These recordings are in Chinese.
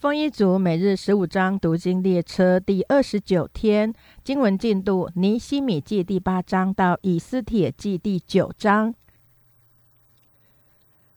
丰一族每日十五章读经列车第二十九天经文进度：尼西米记第八章到以斯帖记第九章。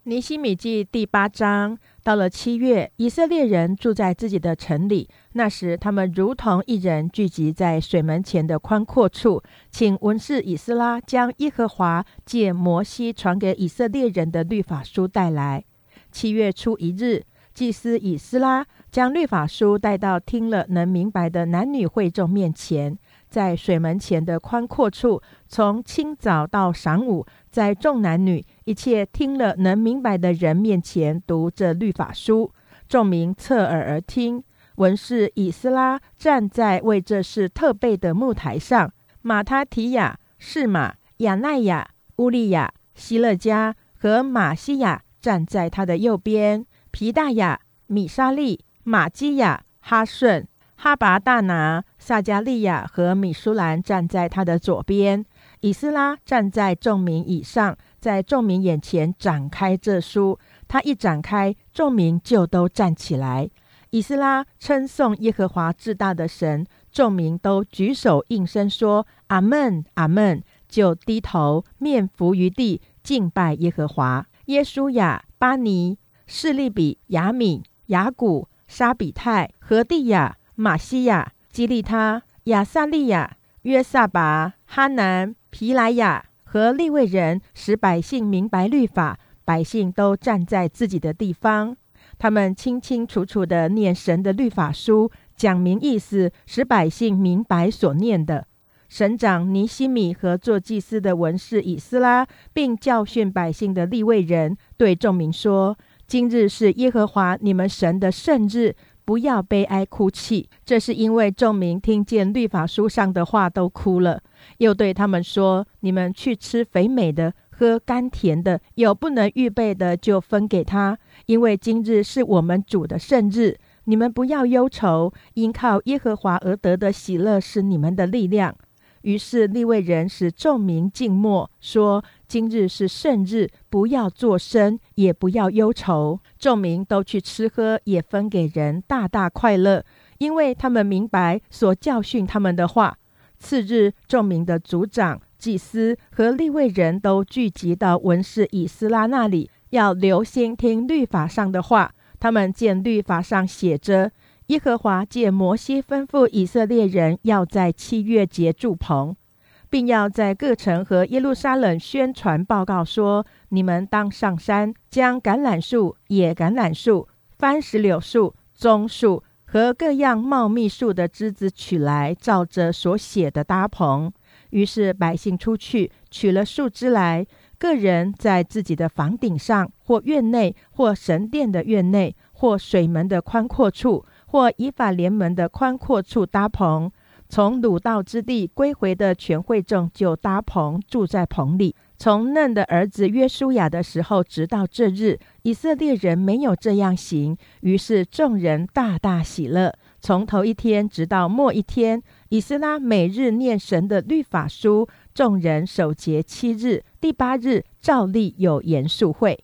尼西米记第八章到了七月，以色列人住在自己的城里。那时，他们如同一人聚集在水门前的宽阔处，请文士以斯拉将耶和华借摩西传给以色列人的律法书带来。七月初一日。祭司以斯拉将律法书带到听了能明白的男女会众面前，在水门前的宽阔处，从清早到晌午，在众男女一切听了能明白的人面前读这律法书。众民侧耳而听。文士以斯拉站在为这事特备的木台上，马他提亚、士马、亚奈亚、乌利亚、希勒加和马西亚站在他的右边。皮大雅、米沙利、马基亚、哈顺、哈拔大拿、撒加利亚和米舒兰站在他的左边。以斯拉站在众民以上，在众民眼前展开这书。他一展开，众民就都站起来。以斯拉称颂耶和华至大的神，众民都举手应声说：“阿门，阿门！”就低头面伏于地，敬拜耶和华。耶稣亚、巴尼。士利比、雅敏、雅古、沙比泰、何地亚、马西亚、基利他、亚萨利亚、约萨拔、哈南、皮莱亚和利未人，使百姓明白律法。百姓都站在自己的地方，他们清清楚楚地念神的律法书，讲明意思，使百姓明白所念的。省长尼西米和做祭司的文士以斯拉，并教训百姓的利未人，对众民说。今日是耶和华你们神的圣日，不要悲哀哭泣。这是因为众民听见律法书上的话都哭了。又对他们说：“你们去吃肥美的，喝甘甜的，有不能预备的就分给他，因为今日是我们主的圣日。你们不要忧愁，因靠耶和华而得的喜乐是你们的力量。”于是立位人使众民静默，说：“今日是圣日，不要作声，也不要忧愁。”众民都去吃喝，也分给人，大大快乐，因为他们明白所教训他们的话。次日，众民的族长、祭司和立位人都聚集到文士以斯拉那里，要留心听律法上的话。他们见律法上写着。耶和华借摩西吩咐以色列人，要在七月节住棚，并要在各城和耶路撒冷宣传报告说：你们当上山，将橄榄树、野橄榄树、番石榴树、棕树和各样茂密树的枝子取来，照着所写的搭棚。于是百姓出去取了树枝来，个人在自己的房顶上，或院内，或神殿的院内，或水门的宽阔处。或以法联盟的宽阔处搭棚，从鲁道之地归回的全会众就搭棚住在棚里。从嫩的儿子约书亚的时候，直到这日，以色列人没有这样行。于是众人大大喜乐。从头一天直到末一天，以斯拉每日念神的律法书。众人守节七日，第八日照例有严肃会。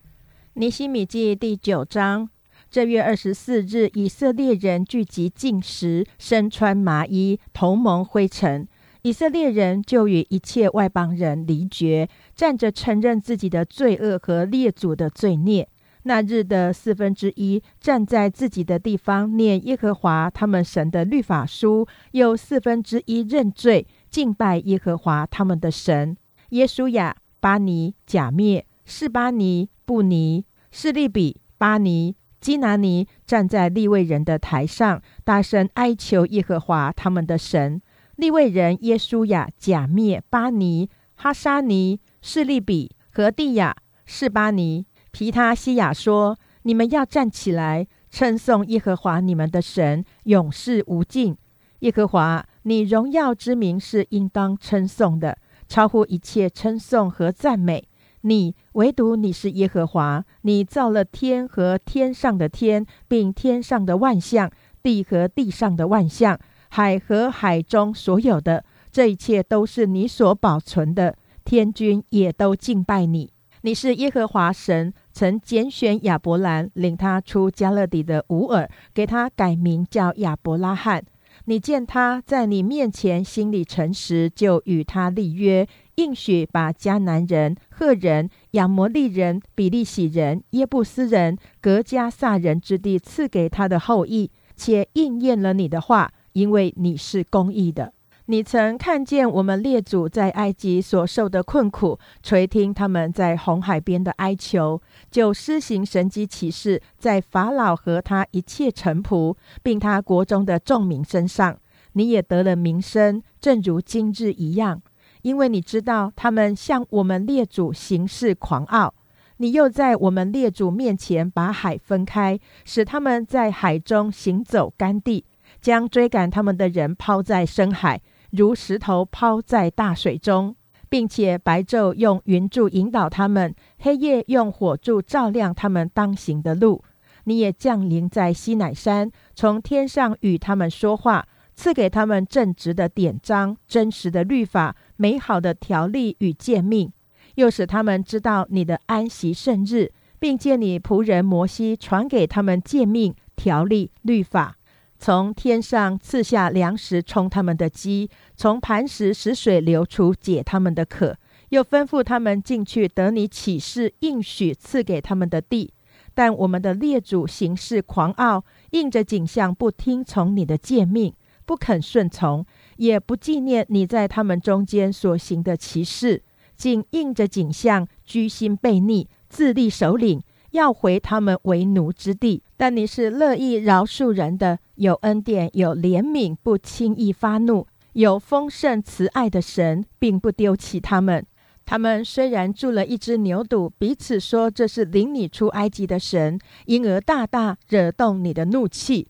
尼西米记第九章。这月二十四日，以色列人聚集进食，身穿麻衣，头蒙灰尘。以色列人就与一切外邦人离绝，站着承认自己的罪恶和列祖的罪孽。那日的四分之一站在自己的地方念耶和华他们神的律法书，又四分之一认罪敬拜耶和华他们的神。耶稣亚、巴尼、贾灭、士巴尼、布尼、士利比、巴尼。基拿尼站在利未人的台上，大声哀求耶和华他们的神。利未人耶稣亚、假灭、巴尼、哈沙尼、士利比和蒂亚、士巴尼、皮他西亚说：“你们要站起来，称颂耶和华你们的神，永世无尽。耶和华，你荣耀之名是应当称颂的，超乎一切称颂和赞美。”你唯独你是耶和华，你造了天和天上的天，并天上的万象，地和地上的万象，海和海中所有的，这一切都是你所保存的。天君也都敬拜你。你是耶和华神，曾拣选亚伯兰，领他出加勒底的乌尔，给他改名叫亚伯拉罕。你见他在你面前心里诚实，就与他立约，应许把迦南人、赫人、亚摩利人、比利洗人、耶布斯人、格加萨人之地赐给他的后裔，且应验了你的话，因为你是公义的。你曾看见我们列祖在埃及所受的困苦，垂听他们在红海边的哀求，就施行神迹奇事，在法老和他一切臣仆，并他国中的众民身上，你也得了名声，正如今日一样。因为你知道他们向我们列祖行事狂傲，你又在我们列祖面前把海分开，使他们在海中行走干地，将追赶他们的人抛在深海。如石头抛在大水中，并且白昼用云柱引导他们，黑夜用火柱照亮他们当行的路。你也降临在西乃山，从天上与他们说话，赐给他们正直的典章、真实的律法、美好的条例与诫命，又使他们知道你的安息圣日，并借你仆人摩西传给他们诫命、条例、律法。从天上赐下粮食充他们的饥，从磐石使水流出解他们的渴，又吩咐他们进去得你启示应许赐给他们的地。但我们的列祖行事狂傲，应着景象不听从你的诫命，不肯顺从，也不纪念你在他们中间所行的奇事，竟应着景象居心悖逆，自立首领。要回他们为奴之地，但你是乐意饶恕人的，有恩典，有怜悯，不轻易发怒，有丰盛慈爱的神，并不丢弃他们。他们虽然住了一只牛犊，彼此说这是领你出埃及的神，因而大大惹动你的怒气，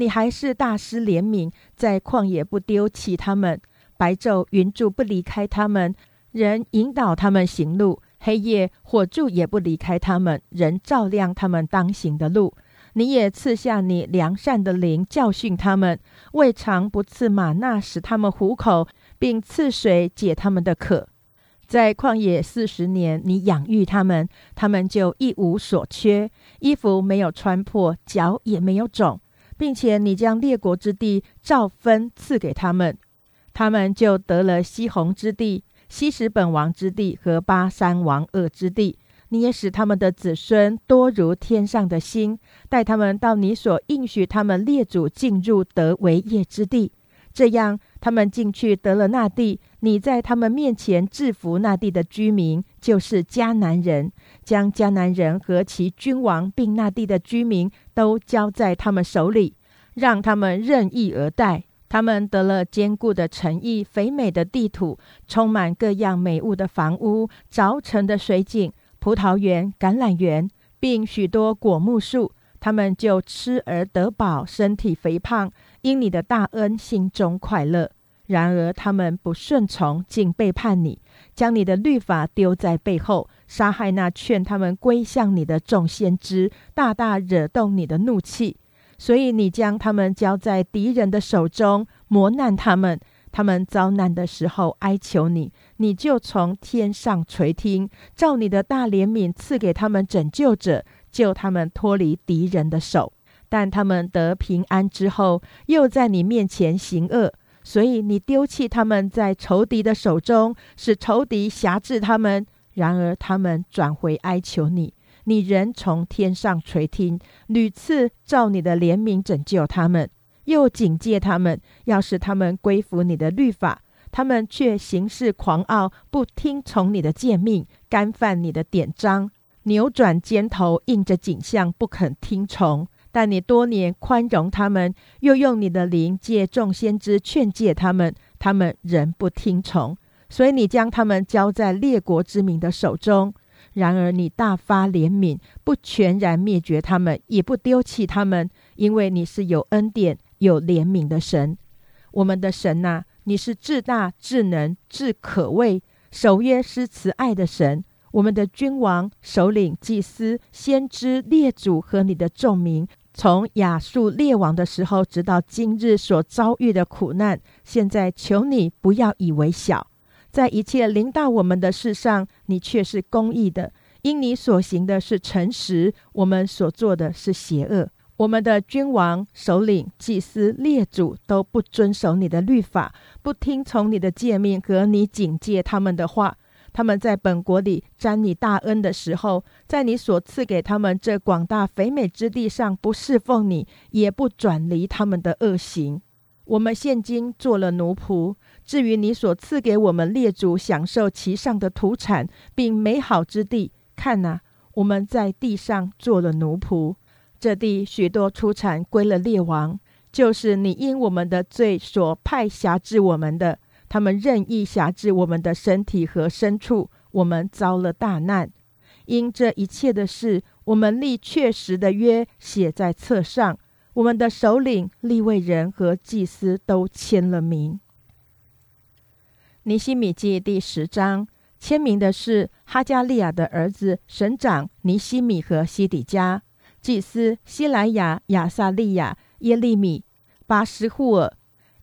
你还是大施怜悯，在旷野不丢弃他们，白昼云柱不离开他们，人引导他们行路。黑夜火柱也不离开他们，人照亮他们当行的路。你也赐下你良善的灵，教训他们；未尝不赐马纳使他们糊口，并赐水解他们的渴。在旷野四十年，你养育他们，他们就一无所缺，衣服没有穿破，脚也没有肿，并且你将列国之地照分赐给他们，他们就得了西红之地。西什本王之地和巴山王恶之地，你也使他们的子孙多如天上的星，带他们到你所应许他们列祖进入得为业之地。这样，他们进去得了那地，你在他们面前制服那地的居民，就是迦南人，将迦南人和其君王并那地的居民都交在他们手里，让他们任意而待。他们得了坚固的城邑、肥美的地土、充满各样美物的房屋、凿成的水井、葡萄园、橄榄园，并许多果木树。他们就吃而得饱，身体肥胖，因你的大恩，心中快乐。然而他们不顺从，竟背叛你，将你的律法丢在背后，杀害那劝他们归向你的众先知，大大惹动你的怒气。所以你将他们交在敌人的手中，磨难他们。他们遭难的时候哀求你，你就从天上垂听，照你的大怜悯赐给他们拯救者，救他们脱离敌人的手。但他们得平安之后，又在你面前行恶，所以你丢弃他们在仇敌的手中，使仇敌辖制他们。然而他们转回哀求你。你仍从天上垂听，屡次照你的怜悯拯救他们，又警戒他们，要使他们归服你的律法。他们却行事狂傲，不听从你的诫命，干犯你的典章，扭转肩头，应着景象，不肯听从。但你多年宽容他们，又用你的灵借众先知劝诫他们，他们仍不听从，所以你将他们交在列国之民的手中。然而，你大发怜悯，不全然灭绝他们，也不丢弃他们，因为你是有恩典、有怜悯的神。我们的神呐，你是至大、至能、至可畏、守约施慈爱的神。我们的君王、首领、祭司、先知、列祖和你的众民，从亚述列王的时候，直到今日所遭遇的苦难，现在求你不要以为小。在一切临到我们的事上，你却是公义的，因你所行的是诚实，我们所做的是邪恶。我们的君王、首领、祭司、列祖都不遵守你的律法，不听从你的诫命和你警戒他们的话。他们在本国里沾你大恩的时候，在你所赐给他们这广大肥美之地上，不侍奉你，也不转离他们的恶行。我们现今做了奴仆。至于你所赐给我们列祖享受其上的土产，并美好之地，看哪，我们在地上做了奴仆。这地许多出产归了列王，就是你因我们的罪所派辖制我们的。他们任意辖制我们的身体和牲畜，我们遭了大难。因这一切的事，我们立确实的约写在册上，我们的首领、立位人和祭司都签了名。尼西米记第十章签名的是哈加利亚的儿子省长尼西米和西底家。祭司希莱亚、亚撒利亚、耶利米、巴斯户尔、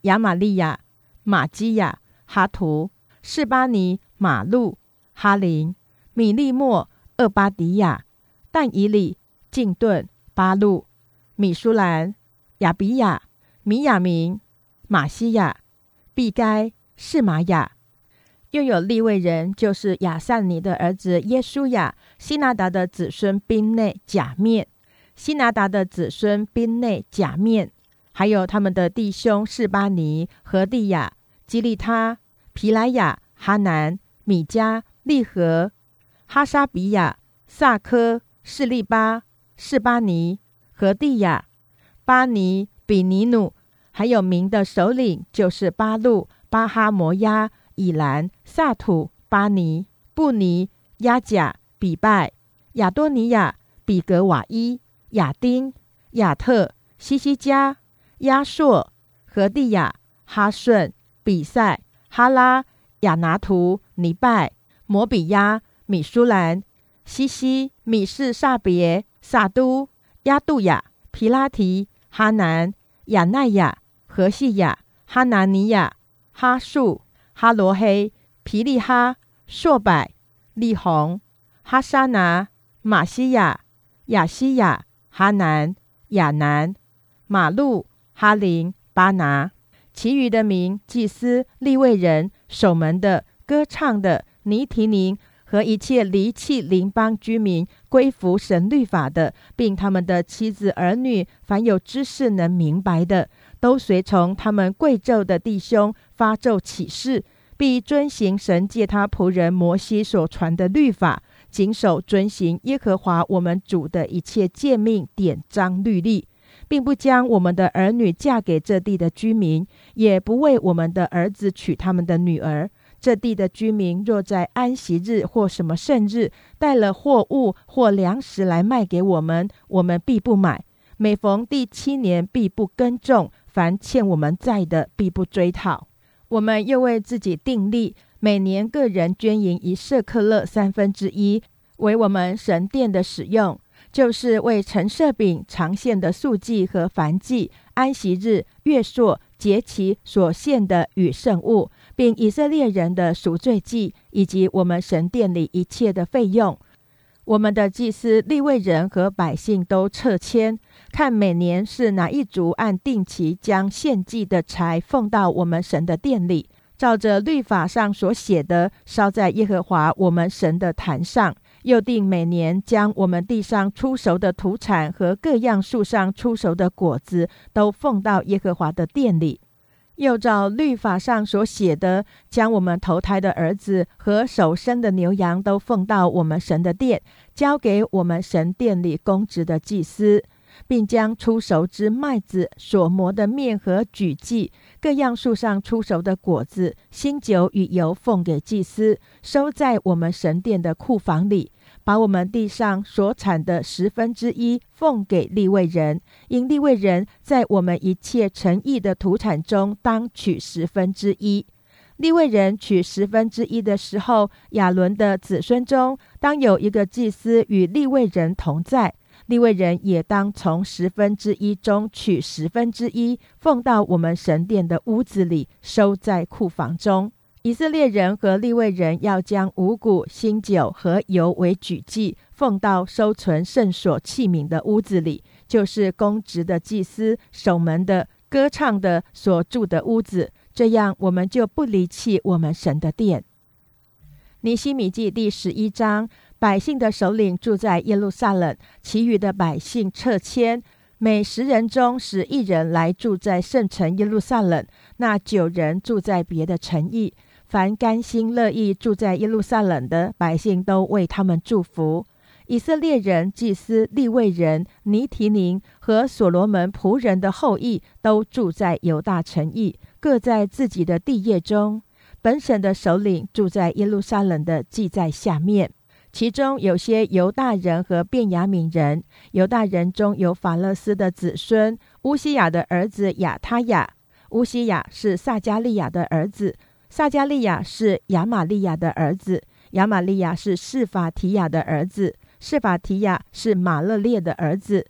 亚玛利亚、玛基亚、哈图、士巴尼、马路、哈林、米利莫、厄巴迪亚、但以里、敬顿、巴路、米舒兰、亚比亚、米亚明、马西亚、毕该、士玛雅。又有立位人，就是亚萨尼的儿子耶稣亚、希拿达的子孙宾内、假面。希拿达的子孙宾内假面，还有他们的弟兄士巴尼、何地亚、基利他、皮莱亚、哈南、米加、利和、哈沙比亚、萨科、士利巴、士巴尼、何地亚、巴尼、比尼努，还有名的首领就是巴路、巴哈摩亚、以兰、萨土、巴尼、布尼、亚甲、比拜、亚多尼亚、比格瓦伊。亚丁、亚特、西西加、亚硕、何地亚、哈顺、比赛、哈拉、亚拿图、尼拜、摩比亚、米舒兰、西西、米士萨别、萨都、亚杜亚、皮拉提、哈南、亚奈亚、何西亚、哈拿尼亚、哈树、哈罗黑、皮利哈、硕柏、利红、哈沙拿、马西亚、亚西亚。哈南、亚南、马路、哈林、巴拿，其余的名祭司、立位人、守门的、歌唱的、尼提宁和一切离弃邻邦居民归服神律法的，并他们的妻子儿女，凡有知识能明白的，都随从他们贵胄的弟兄发咒起誓，必遵行神借他仆人摩西所传的律法。谨守遵行耶和华我们主的一切诫命典章律例，并不将我们的儿女嫁给这地的居民，也不为我们的儿子娶他们的女儿。这地的居民若在安息日或什么圣日带了货物或粮食来卖给我们，我们必不买。每逢第七年，必不耕种；凡欠我们债的，必不追讨。我们又为自己定立。每年个人捐银一舍克勒三分之一，为我们神殿的使用，就是为陈设饼、长线的素祭和燔祭、安息日、月朔、节期所献的与圣物，并以色列人的赎罪祭，以及我们神殿里一切的费用。我们的祭司、立位人和百姓都撤迁，看每年是哪一族按定期将献祭的财奉到我们神的殿里。照着律法上所写的，烧在耶和华我们神的坛上；又定每年将我们地上出熟的土产和各样树上出熟的果子，都奉到耶和华的殿里；又照律法上所写的，将我们投胎的儿子和首生的牛羊都奉到我们神的殿，交给我们神殿里公职的祭司。并将出熟之麦子、所磨的面和举祭各样树上出熟的果子、新酒与油奉给祭司，收在我们神殿的库房里。把我们地上所产的十分之一奉给立位人，因立位人在我们一切诚意的土产中当取十分之一。立位人取十分之一的时候，亚伦的子孙中当有一个祭司与立位人同在。利未人也当从十分之一中取十分之一，奉到我们神殿的屋子里，收在库房中。以色列人和利未人要将五谷、新酒和油为举祭，奉到收存圣所器皿的屋子里，就是公职的祭司、守门的、歌唱的所住的屋子。这样，我们就不离弃我们神的殿。尼西米记第十一章，百姓的首领住在耶路撒冷，其余的百姓撤迁。每十人中使一人来住在圣城耶路撒冷，那九人住在别的城邑。凡甘心乐意住在耶路撒冷的百姓，都为他们祝福。以色列人、祭司、利未人、尼提宁和所罗门仆人的后裔，都住在犹大城邑，各在自己的地业中。本省的首领住在耶路撒冷的，记在下面。其中有些犹大人和便雅悯人。犹大人中有法勒斯的子孙乌西亚的儿子亚他亚。乌西亚是撒加利亚的儿子，撒加利亚是亚玛利亚的儿子，亚玛利亚是释法提亚的儿子，释法提亚是马勒列的儿子。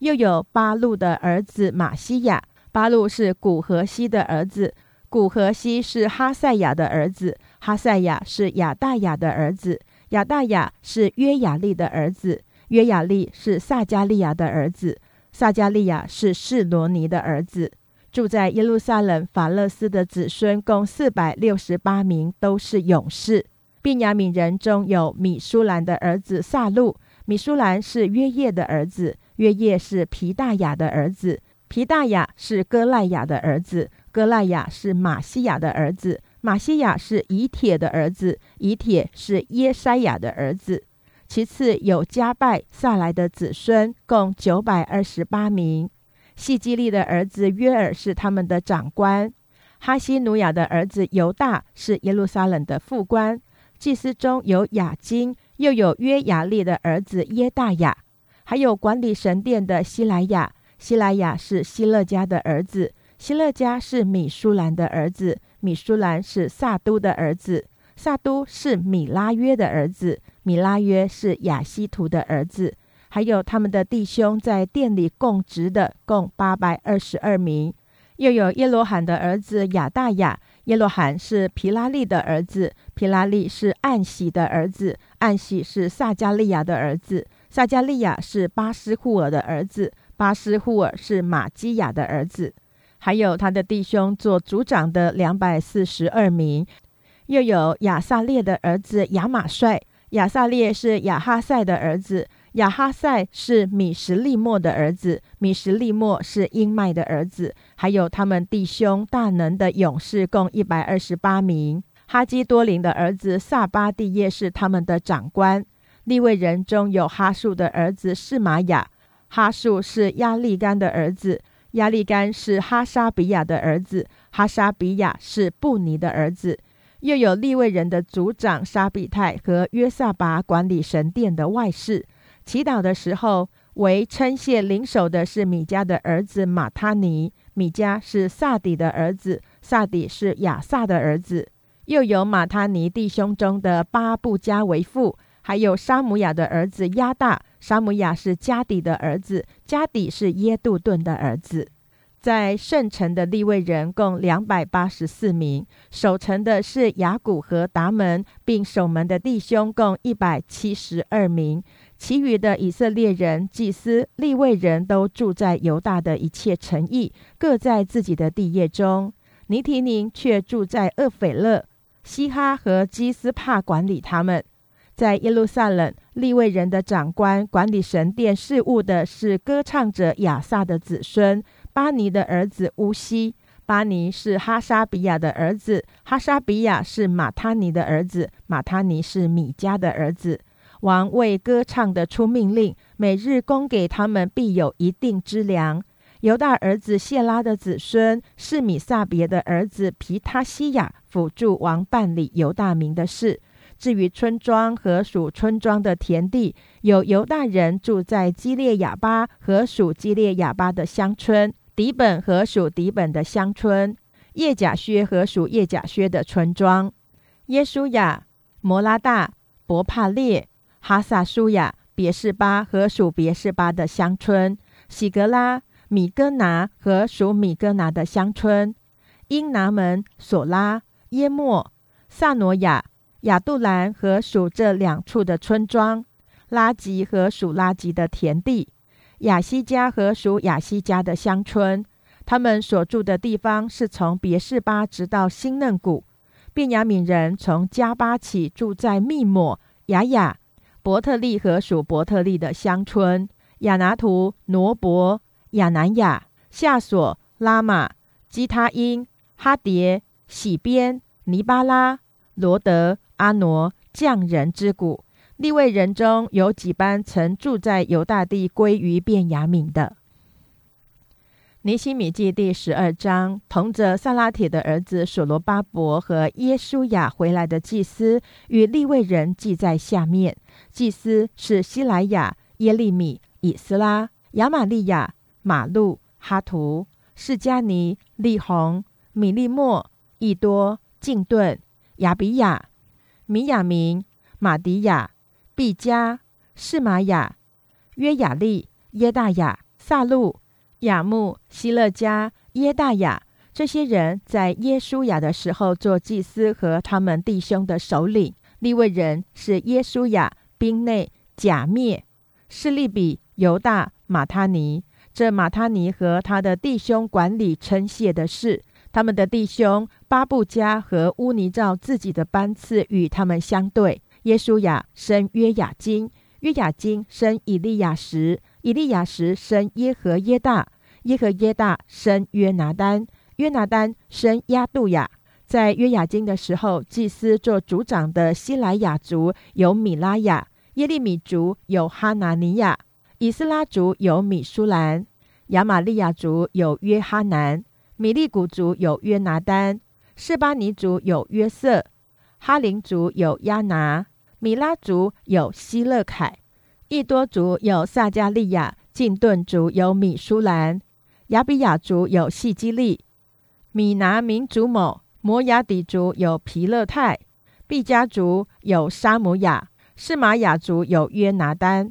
又有巴路的儿子马西亚，巴路是古河西的儿子，古河西是哈赛亚的儿子，哈赛亚是亚大雅的儿子。亚大雅是约雅利的儿子，约雅利是撒加利亚的儿子，撒加利亚是示罗尼的儿子。住在耶路撒冷法勒斯的子孙共四百六十八名，都是勇士。便雅悯人中有米舒兰的儿子萨路，米舒兰是约叶的儿子，约叶是皮大雅的儿子，皮大雅是哥赖雅的儿子，哥赖雅是马西亚的儿子。马西亚是以铁的儿子，以铁是耶筛亚的儿子。其次有加拜萨来的子孙，共九百二十八名。细基利的儿子约尔是他们的长官。哈西努亚的儿子犹大是耶路撒冷的副官。祭司中有雅金，又有约雅利的儿子耶大雅，还有管理神殿的希莱亚。希莱亚是希勒家的儿子，希勒家是米舒兰的儿子。米舒兰是萨都的儿子，萨都是米拉约的儿子，米拉约是亚西图的儿子。还有他们的弟兄在店里供职的，共八百二十二名。又有耶罗罕的儿子亚大雅，耶罗罕是皮拉利的儿子，皮拉利是暗喜的儿子，暗喜是撒加利亚的儿子，撒加利亚是巴斯户尔的儿子，巴斯户尔是马基亚的儿子。还有他的弟兄做族长的两百四十二名，又有亚萨列的儿子亚马帅，亚萨列是亚哈赛的儿子，亚哈赛是米什利莫的儿子，米什利莫是英麦的儿子。还有他们弟兄大能的勇士共一百二十八名，哈基多林的儿子萨巴蒂耶是他们的长官。立位人中有哈树的儿子是玛雅，哈树是亚利干的儿子。亚利干是哈沙比亚的儿子，哈沙比亚是布尼的儿子。又有利未人的族长沙比泰和约萨拔管理神殿的外事。祈祷的时候，为称谢领首的是米迦的儿子马他尼。米迦是萨底的儿子，萨底是亚萨的儿子。又有马他尼弟兄中的巴布加为父，还有沙姆雅的儿子亚大。沙姆亚是加底的儿子，加底是耶杜顿的儿子。在圣城的立位人共两百八十四名，守城的是雅古和达门，并守门的弟兄共一百七十二名。其余的以色列人、祭司、立位人都住在犹大的一切城邑，各在自己的地业中。尼提宁却住在厄斐勒、西哈和基斯帕，管理他们。在耶路撒冷，立位人的长官管理神殿事务的是歌唱者亚萨的子孙巴尼的儿子乌西。巴尼是哈沙比亚的儿子，哈沙比亚是马他尼的儿子，马他尼是米迦的儿子。王为歌唱的出命令，每日供给他们必有一定之粮。犹大儿子谢拉的子孙是米撒别的儿子皮他西亚辅助王办理犹大民的事。至于村庄和属村庄的田地，有犹大人住在基列亚巴和属基列亚巴的乡村，底本和属底本的乡村，叶甲薛和属叶甲薛的村庄，耶稣亚、摩拉大、伯帕列、哈萨舒亚、别是巴和属别是巴的乡村，喜格拉、米哥拿和属米哥拿的乡村，英拿门、索拉、耶莫。萨诺亚、亚杜兰和属这两处的村庄，拉吉和属拉吉的田地，亚西加和属亚西加的乡村。他们所住的地方是从别是巴直到新嫩谷。便雅悯人从加巴起住在密抹、雅雅、伯特利和属伯特利的乡村，亚拿图、挪伯、亚南亚、夏索、拉玛、基他因、哈迭、喜边、尼巴拉、罗德、阿挪匠人之谷。立位人中有几班曾住在犹大地归于便雅悯的。尼希米记第十二章，同着萨拉铁的儿子所罗巴伯和耶稣雅回来的祭司与利未人记在下面。祭司是希莱亚、耶利米、以斯拉、亚玛利亚、马路、哈图、释迦尼、利红、米利莫、易多、敬顿、亚比亚、米亚明、马迪亚、毕加、释玛雅、约雅利、耶大雅、萨路。雅木、希勒加、耶大雅这些人。在耶稣雅的时候做祭司和他们弟兄的首领。立位人。是耶稣雅、兵内、假灭、示利比、犹大、马他尼。这马他尼和他的弟兄管理称谢的事。他们的弟兄巴布加和乌尼照自己的班次与他们相对。耶稣雅生约雅金，约雅金生以利亚时，以利亚时生耶和耶大。耶和耶大生约拿丹，约拿丹生亚杜亚。在约雅金的时候，祭司做族长的希莱雅族有米拉雅，耶利米族有哈拿尼亚，以斯拉族有米舒兰，亚玛利亚族有约哈南，米利古族有约拿丹，示巴尼族有约瑟，哈林族有亚拿，米拉族有希勒凯，易多族有撒加利亚，晋顿族有米舒兰。亚比亚族有细基利，米拿民族某摩亚底族有皮勒泰，毕加族有沙姆亚，士玛雅族有约拿丹，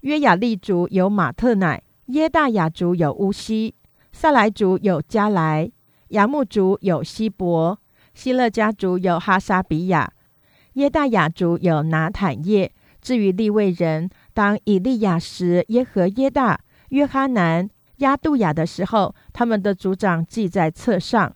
约雅利族有马特乃，耶大雅族有乌西，萨莱族有加莱，雅木族有希伯，希勒家族有哈沙比亚，耶大雅族有拿坦叶。至于利未人，当以利亚时，耶和耶大、约哈南。亚杜亚的时候，他们的族长记在册上。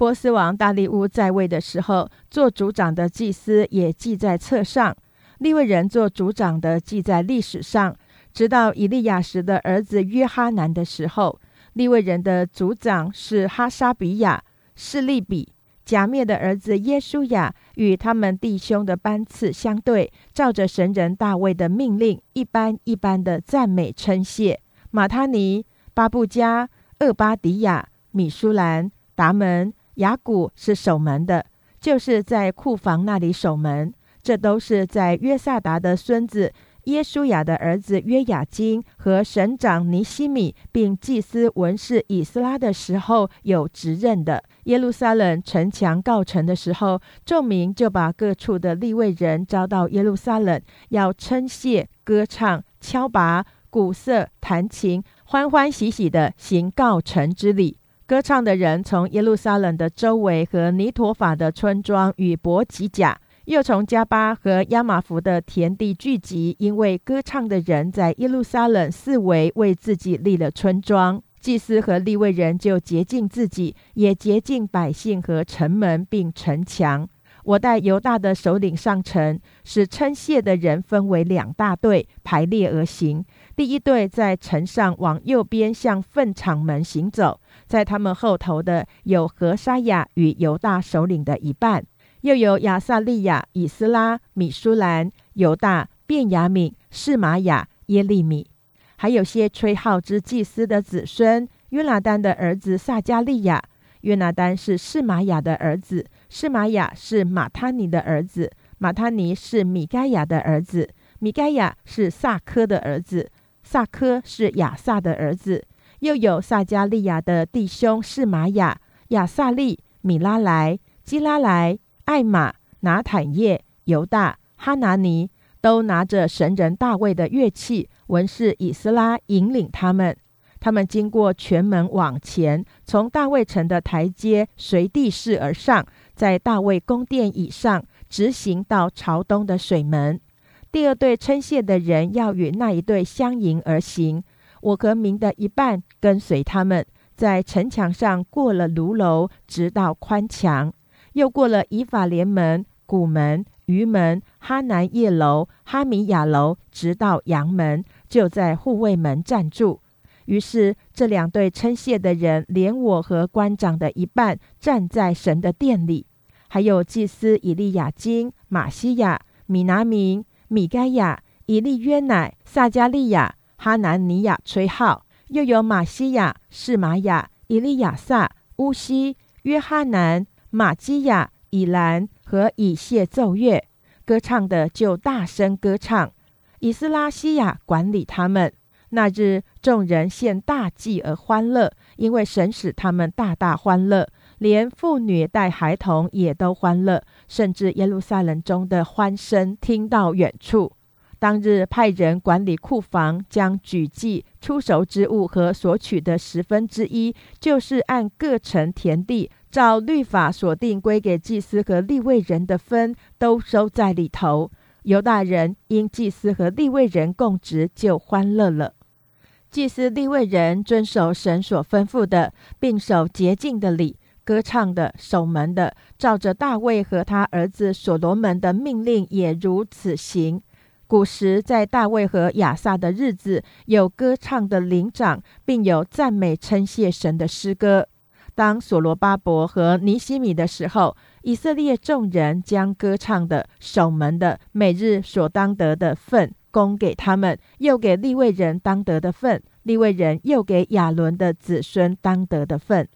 波斯王大利乌在位的时候，做族长的祭司也记在册上。利未人做族长的记在历史上，直到以利亚时的儿子约哈南的时候，利未人的族长是哈沙比亚、是利比、假灭的儿子耶稣亚，与他们弟兄的班次相对，照着神人大卫的命令，一般一般的赞美称谢。马他尼。巴布加、厄巴迪亚、米舒兰、达门、雅古是守门的，就是在库房那里守门。这都是在约萨达的孙子耶稣雅的儿子约雅金和省长尼西米，并祭司文士以斯拉的时候有职任的。耶路撒冷城墙告成的时候，众民就把各处的立位人招到耶路撒冷，要称谢、歌唱、敲拔、鼓瑟、弹琴。欢欢喜喜的行告成之礼，歌唱的人从耶路撒冷的周围和尼陀法的村庄与伯吉甲，又从加巴和亚玛福的田地聚集，因为歌唱的人在耶路撒冷四围为自己立了村庄。祭司和立位人就洁净自己，也洁净百姓和城门并城墙。我带犹大的首领上城，使称谢的人分为两大队，排列而行。第一队在城上往右边向粪场门行走，在他们后头的有何沙雅与犹大首领的一半，又有亚萨利亚、以斯拉、米舒兰、犹大、便雅敏、士玛雅、耶利米，还有些吹号之祭司的子孙。约拿丹的儿子撒加利亚，约拿丹是士玛雅的儿子，士玛雅是马他尼的儿子，马他尼是米该亚的儿子，米该亚是萨科的儿子。萨科是亚萨的儿子，又有撒加利亚的弟兄是玛雅、亚萨利、米拉莱、基拉莱、艾玛、拿坦叶、犹大、哈拿尼，都拿着神人大卫的乐器。文士以斯拉引领他们，他们经过全门往前，从大卫城的台阶随地势而上，在大卫宫殿以上直行到朝东的水门。第二队称谢的人要与那一队相迎而行。我和民的一半跟随他们，在城墙上过了炉楼，直到宽墙，又过了以法联门、古门、鱼门、哈南叶楼、哈米亚楼，直到阳门，就在护卫门站住。于是，这两队称谢的人，连我和官长的一半，站在神的殿里；还有祭司以利亚金、马西亚、米拿明、米该亚、以利约乃、撒加利亚、哈南尼亚吹号；又有马西亚、士玛雅、以利亚撒、乌西、约哈南、马基亚、以兰和以谢奏乐，歌唱的就大声歌唱。以斯拉西亚管理他们。那日，众人献大祭而欢乐，因为神使他们大大欢乐，连妇女带孩童也都欢乐，甚至耶路撒冷中的欢声听到远处。当日派人管理库房，将举祭出熟之物和所取的十分之一，就是按各城田地照律法所定归给祭司和立位人的分，都收在里头。犹大人因祭司和立位人供职，就欢乐了。祭司立位人遵守神所吩咐的，并守洁净的礼，歌唱的、守门的，照着大卫和他儿子所罗门的命令，也如此行。古时在大卫和亚萨的日子，有歌唱的灵长，并有赞美称谢神的诗歌。当所罗巴伯和尼西米的时候，以色列众人将歌唱的、守门的，每日所当得的份。供给他们，又给利未人当得的份；利未人又给亚伦的子孙当得的份。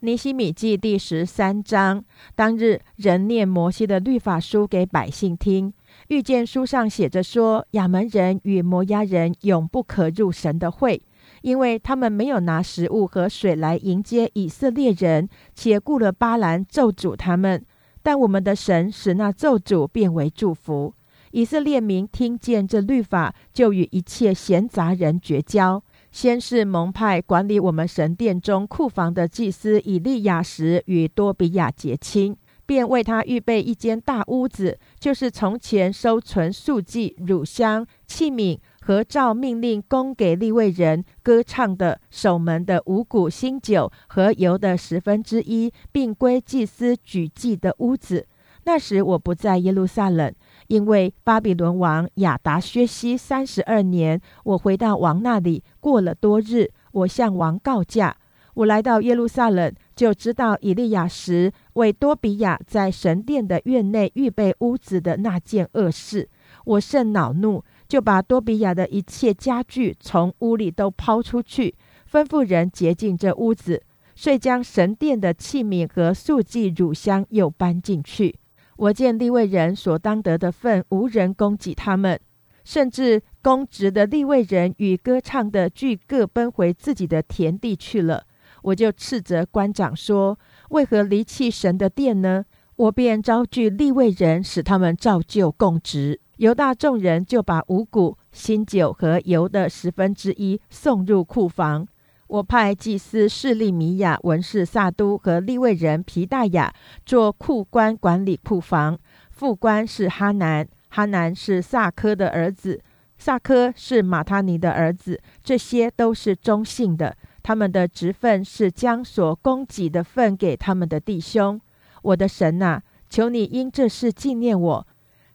尼西米记第十三章，当日人念摩西的律法书给百姓听，遇见书上写着说：亚门人与摩押人永不可入神的会，因为他们没有拿食物和水来迎接以色列人，且雇了巴兰咒诅他们。但我们的神使那咒诅变为祝福。以色列民听见这律法，就与一切闲杂人绝交。先是蒙派管理我们神殿中库房的祭司以利亚时与多比亚结亲，便为他预备一间大屋子，就是从前收存素祭、乳香、器皿和照命令供给立位人歌唱的守门的五谷新酒和油的十分之一，并归祭司举祭的屋子。那时我不在耶路撒冷。因为巴比伦王亚达薛西三十二年，我回到王那里，过了多日，我向王告假。我来到耶路撒冷，就知道以利亚时为多比亚在神殿的院内预备屋子的那件恶事。我甚恼怒，就把多比亚的一切家具从屋里都抛出去，吩咐人洁净这屋子，遂将神殿的器皿和素祭乳香又搬进去。我见立位人所当得的份，无人供给他们，甚至公职的立位人与歌唱的俱各奔回自己的田地去了。我就斥责官长说：“为何离弃神的殿呢？”我便招聚立位人，使他们照旧供职。犹大众人就把五谷、新酒和油的十分之一送入库房。我派祭司示利米亚、文士萨都和利未人皮大雅做库官，管理库房。副官是哈南，哈南是萨科的儿子，萨科是马他尼的儿子。这些都是中性的，他们的职分是将所供给的份给他们的弟兄。我的神呐，求你因这事纪念我，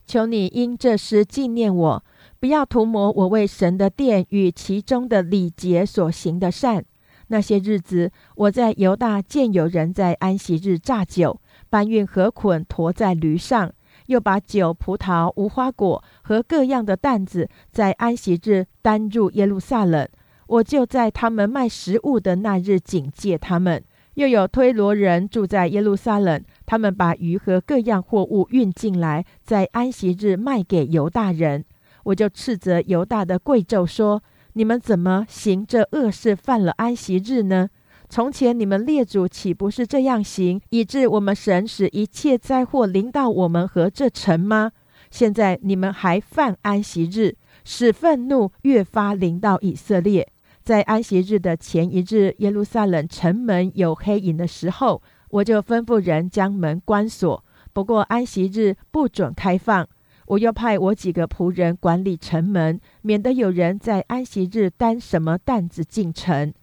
求你因这事纪念我。不要涂抹我为神的殿与其中的礼节所行的善。那些日子，我在犹大见有人在安息日榨酒，搬运河捆驮在驴上，又把酒、葡萄、无花果和各样的担子在安息日担入耶路撒冷。我就在他们卖食物的那日警戒他们。又有推罗人住在耶路撒冷，他们把鱼和各样货物运进来，在安息日卖给犹大人。我就斥责犹大的贵胄说：“你们怎么行这恶事，犯了安息日呢？从前你们列祖岂不是这样行，以致我们神使一切灾祸临到我们和这城吗？现在你们还犯安息日，使愤怒越发临到以色列。在安息日的前一日，耶路撒冷城门有黑影的时候，我就吩咐人将门关锁。不过安息日不准开放。我又派我几个仆人管理城门，免得有人在安息日担什么担子进城。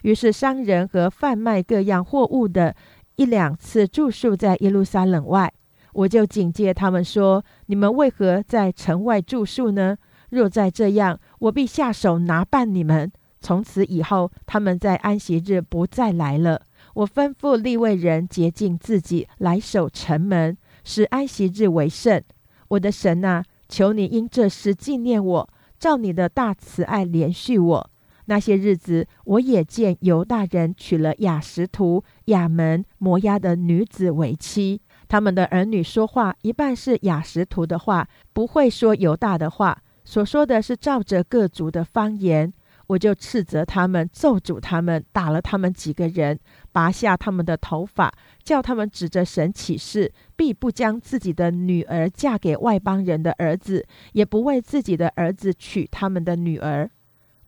于是商人和贩卖各样货物的，一两次住宿在耶路撒冷外，我就警戒他们说：“你们为何在城外住宿呢？若再这样，我必下手拿办你们。”从此以后，他们在安息日不再来了。我吩咐立位人洁净自己，来守城门，使安息日为圣。我的神啊，求你因这事纪念我，照你的大慈爱连续我。那些日子，我也见犹大人娶了雅什图、雅门、摩押的女子为妻，他们的儿女说话一半是雅什图的话，不会说犹大的话，所说的是照着各族的方言。我就斥责他们，咒诅他们，打了他们几个人，拔下他们的头发，叫他们指着神起誓，必不将自己的女儿嫁给外邦人的儿子，也不为自己的儿子娶他们的女儿。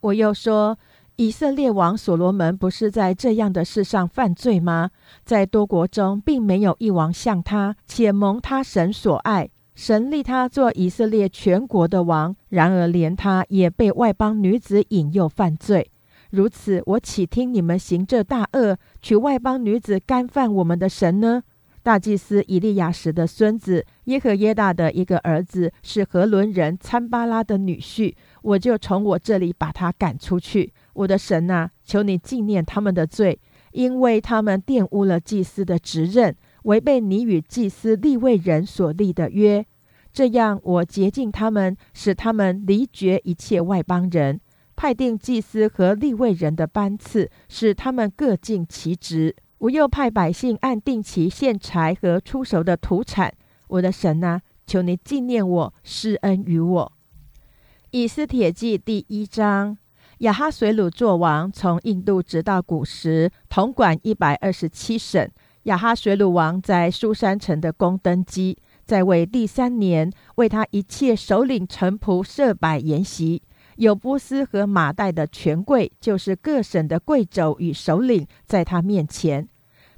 我又说，以色列王所罗门不是在这样的事上犯罪吗？在多国中，并没有一王像他，且蒙他神所爱。神立他做以色列全国的王，然而连他也被外邦女子引诱犯罪。如此，我岂听你们行这大恶，娶外邦女子干犯我们的神呢？大祭司以利亚时的孙子耶和耶大的一个儿子是何伦人参巴拉的女婿，我就从我这里把他赶出去。我的神啊，求你纪念他们的罪，因为他们玷污了祭司的职任。违背你与祭司立位人所立的约，这样我洁净他们，使他们离绝一切外邦人，派定祭司和立位人的班次，使他们各尽其职。我又派百姓按定期献柴和出熟的土产。我的神啊，求你纪念我，施恩于我。以斯帖记第一章：亚哈水鲁作王，从印度直到古时，统管一百二十七省。亚哈水鲁王在苏山城的宫登基，在位第三年，为他一切首领臣仆设摆筵席，有波斯和马代的权贵，就是各省的贵胄与首领，在他面前，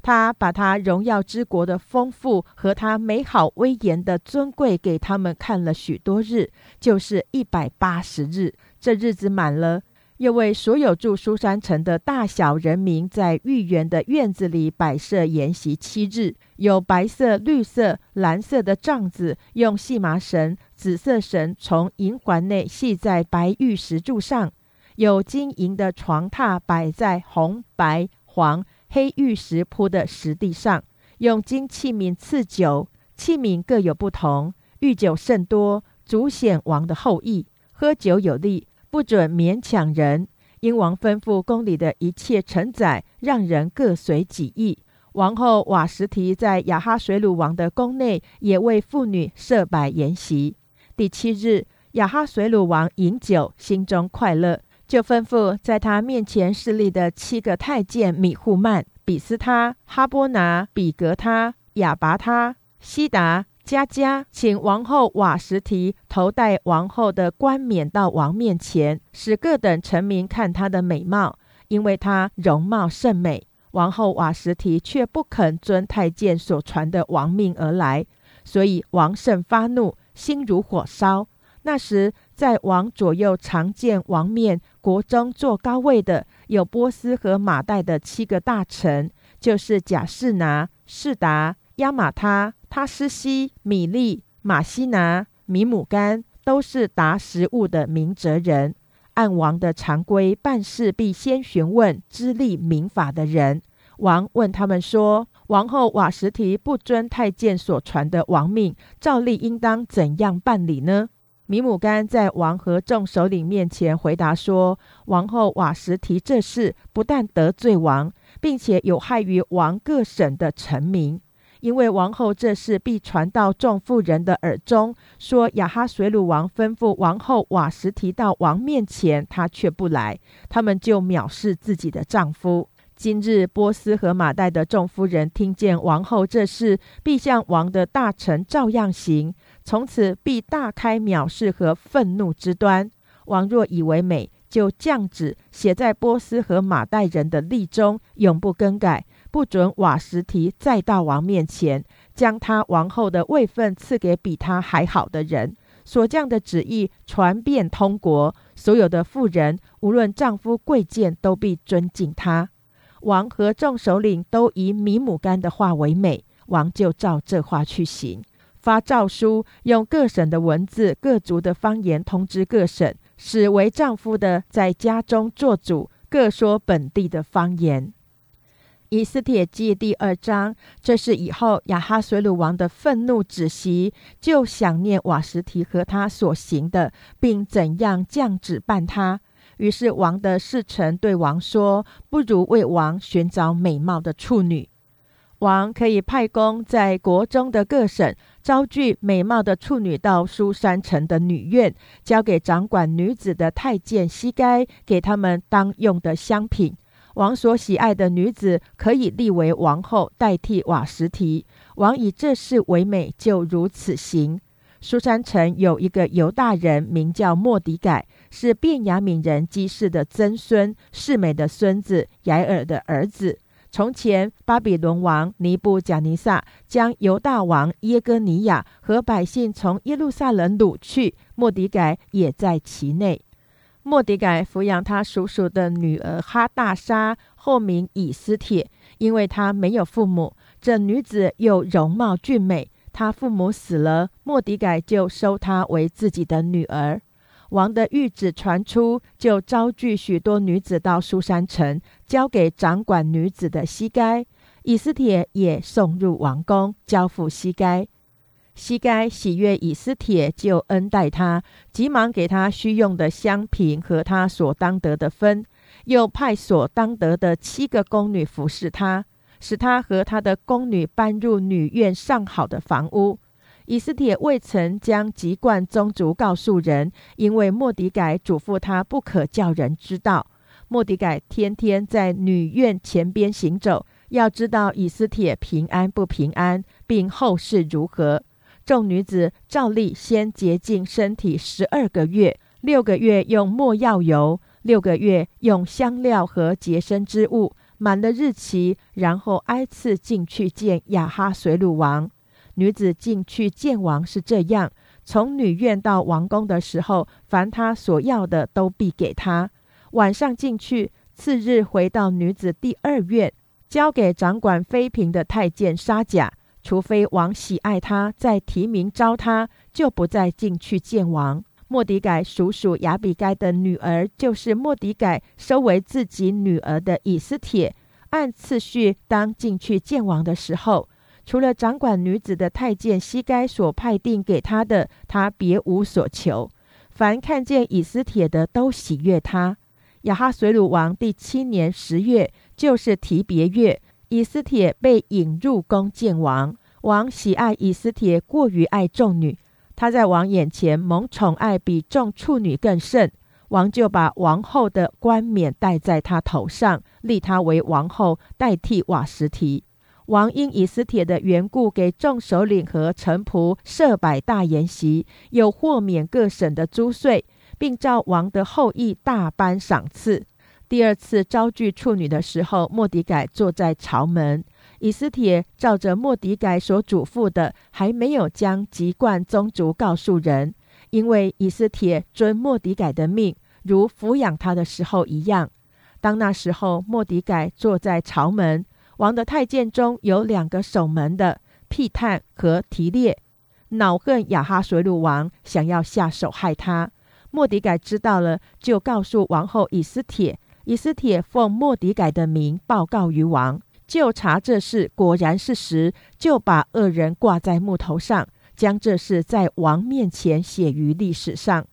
他把他荣耀之国的丰富和他美好威严的尊贵给他们看了许多日，就是一百八十日。这日子满了。又为所有住苏山城的大小人民，在御园的院子里摆设筵席七日，有白色、绿色、蓝色的帐子，用细麻绳、紫色绳从银环内系在白玉石柱上，有金银的床榻摆在红、白、黄、黑玉石铺的石地上，用金器皿赐酒，器皿各有不同，御酒甚多，足显王的后裔，喝酒有力。不准勉强人。英王吩咐宫里的一切臣宰，让人各随己意。王后瓦什提在亚哈水鲁王的宫内，也为妇女设摆筵席。第七日，亚哈水鲁王饮酒，心中快乐，就吩咐在他面前侍立的七个太监米户曼、比斯他、哈波拿、比格他、亚拔他、西达。佳佳，请王后瓦什提头戴王后的冠冕到王面前，使各等臣民看她的美貌，因为她容貌甚美。王后瓦什提却不肯遵太监所传的王命而来，所以王甚发怒，心如火烧。那时，在王左右常见王面，国中坐高位的有波斯和马代的七个大臣，就是贾士拿、士达、亚玛他。他斯西、米利、马西拿、米姆干都是达食物的明哲人。按王的常规办事，必先询问知历民法的人。王问他们说：“王后瓦什提不遵太监所传的王命，照例应当怎样办理呢？”米姆干在王和众首领面前回答说：“王后瓦什提这事不但得罪王，并且有害于王各省的臣民。”因为王后这事必传到众妇人的耳中，说亚哈水鲁王吩咐王后瓦什提到王面前，她却不来，他们就藐视自己的丈夫。今日波斯和马代的众夫人听见王后这事，必向王的大臣照样行，从此必大开藐视和愤怒之端。王若以为美，就降旨写在波斯和马代人的例中，永不更改。不准瓦什提再到王面前，将他王后的位分赐给比他还好的人。所降的旨意传遍通国，所有的妇人，无论丈夫贵贱，都必尊敬他。王和众首领都以米姆干的话为美，王就照这话去行，发诏书，用各省的文字、各族的方言通知各省，使为丈夫的在家中做主，各说本地的方言。以斯帖记第二章，这是以后亚哈水鲁王的愤怒止息，就想念瓦什提和他所行的，并怎样降旨办他。于是王的侍臣对王说：“不如为王寻找美貌的处女。王可以派工在国中的各省招聚美貌的处女到苏山城的女院，交给掌管女子的太监西该，给他们当用的香品。”王所喜爱的女子可以立为王后，代替瓦什提。王以这事为美，就如此行。苏珊城有一个犹大人，名叫莫迪改，是便雅悯人基士的曾孙，世美的孙子，雅尔的儿子。从前巴比伦王尼布贾尼撒将犹大王耶哥尼亚和百姓从耶路撒冷掳去，莫迪改也在其内。莫迪改抚养他叔叔的女儿哈大沙，后名以斯帖，因为他没有父母。这女子又容貌俊美，他父母死了，莫迪改就收她为自己的女儿。王的谕旨传出，就招聚许多女子到苏山城，交给掌管女子的西该。以斯帖也送入王宫，交付西该。西该喜悦以斯帖，就恩待他，急忙给他需用的香品和他所当得的分，又派所当得的七个宫女服侍他，使他和他的宫女搬入女院上好的房屋。以斯帖未曾将籍贯宗族告诉人，因为莫迪改嘱咐他不可叫人知道。莫迪改天天在女院前边行走，要知道以斯帖平安不平安，并后事如何。众女子照例先洁净身体十二个月，六个月用没药油，六个月用香料和洁身之物，满了日期，然后挨次进去见亚哈水鲁王。女子进去见王是这样：从女院到王宫的时候，凡她所要的都必给她。晚上进去，次日回到女子第二院，交给掌管妃嫔的太监沙甲。除非王喜爱他，再提名招他，就不再进去见王。莫迪改叔叔亚比该的女儿，就是莫迪改收为自己女儿的以斯帖，按次序当进去见王的时候，除了掌管女子的太监西该所派定给他的，他别无所求。凡看见以斯帖的，都喜悦他。亚哈随鲁王第七年十月，就是提别月。以斯帖被引入宫见王，王喜爱以斯帖过于爱众女，她在王眼前蒙宠爱比众处女更甚。王就把王后的冠冕戴在她头上，立她为王后，代替瓦什提。王因以斯帖的缘故，给众首领和臣仆设摆大筵席，又豁免各省的租税，并照王的后裔大颁赏赐。第二次招聚处女的时候，莫迪改坐在朝门。以斯帖照着莫迪改所嘱咐的，还没有将籍贯宗族告诉人，因为以斯帖遵莫迪改的命，如抚养他的时候一样。当那时候，莫迪改坐在朝门，王的太监中有两个守门的，辟探和提列，恼恨亚哈水鲁王，想要下手害他。莫迪改知道了，就告诉王后以斯帖。以斯帖奉莫迪改的名报告于王，就查这事，果然是实，就把恶人挂在木头上，将这事在王面前写于历史上。